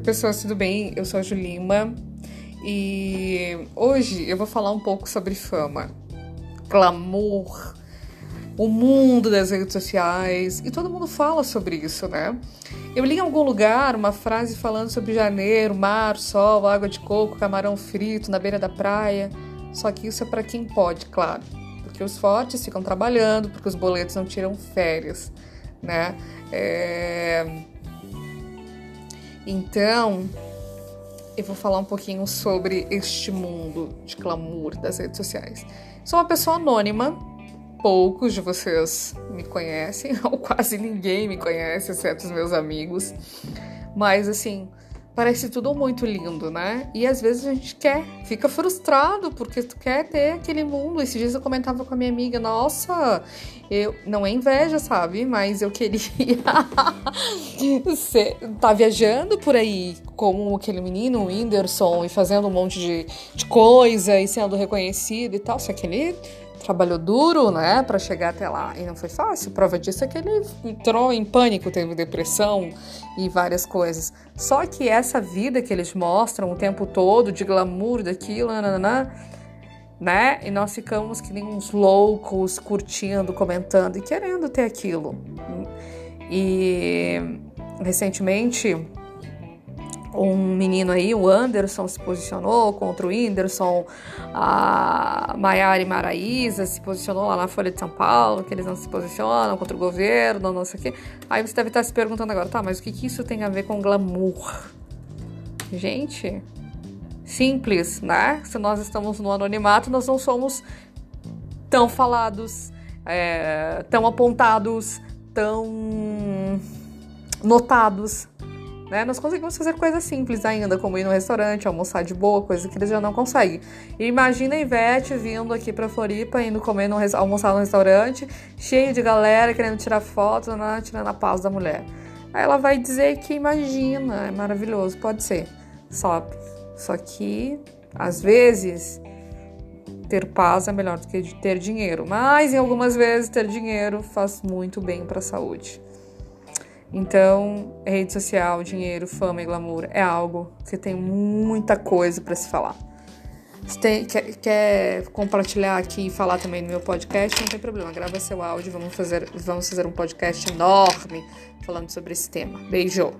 Oi, pessoas, tudo bem? Eu sou a Julima e hoje eu vou falar um pouco sobre fama, glamour, o mundo das redes sociais e todo mundo fala sobre isso, né? Eu li em algum lugar uma frase falando sobre janeiro, mar, sol, água de coco, camarão frito na beira da praia. Só que isso é para quem pode, claro, porque os fortes ficam trabalhando, porque os boletos não tiram férias, né? É então, eu vou falar um pouquinho sobre este mundo de glamour das redes sociais. Sou uma pessoa anônima, poucos de vocês me conhecem, ou quase ninguém me conhece, exceto os meus amigos. Mas assim, parece tudo muito lindo, né? E às vezes a gente quer, fica frustrado porque tu quer ter aquele mundo. Esses dias eu comentava com a minha amiga, nossa, eu não é inveja, sabe? Mas eu queria ser, tá viajando por aí como aquele menino, o Whindersson, e fazendo um monte de, de coisa e sendo reconhecido e tal. Só que ele trabalhou duro, né, para chegar até lá e não foi fácil. Prova disso é que ele entrou em pânico, teve depressão e várias coisas. Só que essa vida que eles mostram o tempo todo de glamour daquilo, nananã, né? E nós ficamos que nem uns loucos curtindo, comentando e querendo ter aquilo. E recentemente um menino aí, o Anderson, se posicionou contra o Whindersson, a Maiara e Maraísa se posicionou lá na Folha de São Paulo, que eles não se posicionam contra o governo, não sei o quê. Aí você deve estar se perguntando agora, tá, mas o que, que isso tem a ver com glamour? Gente, simples, né? Se nós estamos no anonimato, nós não somos tão falados, é, tão apontados, tão notados né? Nós conseguimos fazer coisas simples ainda, como ir no restaurante, almoçar de boa, coisa que eles já não conseguem. E imagina a Ivete vindo aqui pra Floripa, indo comer no, almoçar no restaurante, cheio de galera querendo tirar foto, né? tirando a paz da mulher. Aí ela vai dizer que imagina, é maravilhoso, pode ser. Só, só que, às vezes, ter paz é melhor do que ter dinheiro. Mas, em algumas vezes, ter dinheiro faz muito bem para a saúde. Então, rede social, dinheiro, fama e glamour é algo que tem muita coisa para se falar. Se tem, quer, quer, compartilhar aqui e falar também no meu podcast, não tem problema. Grava seu áudio, vamos fazer, vamos fazer um podcast enorme falando sobre esse tema. Beijo!